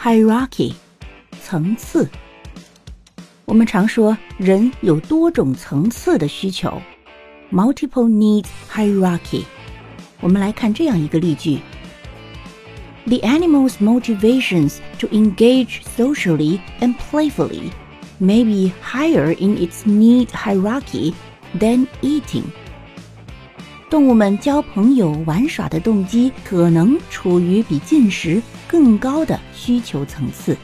hierarchy，层次。我们常说人有多种层次的需求，multiple needs hierarchy。我们来看这样一个例句：The animal's motivations to engage socially and playfully may be higher in its need hierarchy than eating。 动物们交朋友、玩耍的动机可能处于比进食更高的需求层次。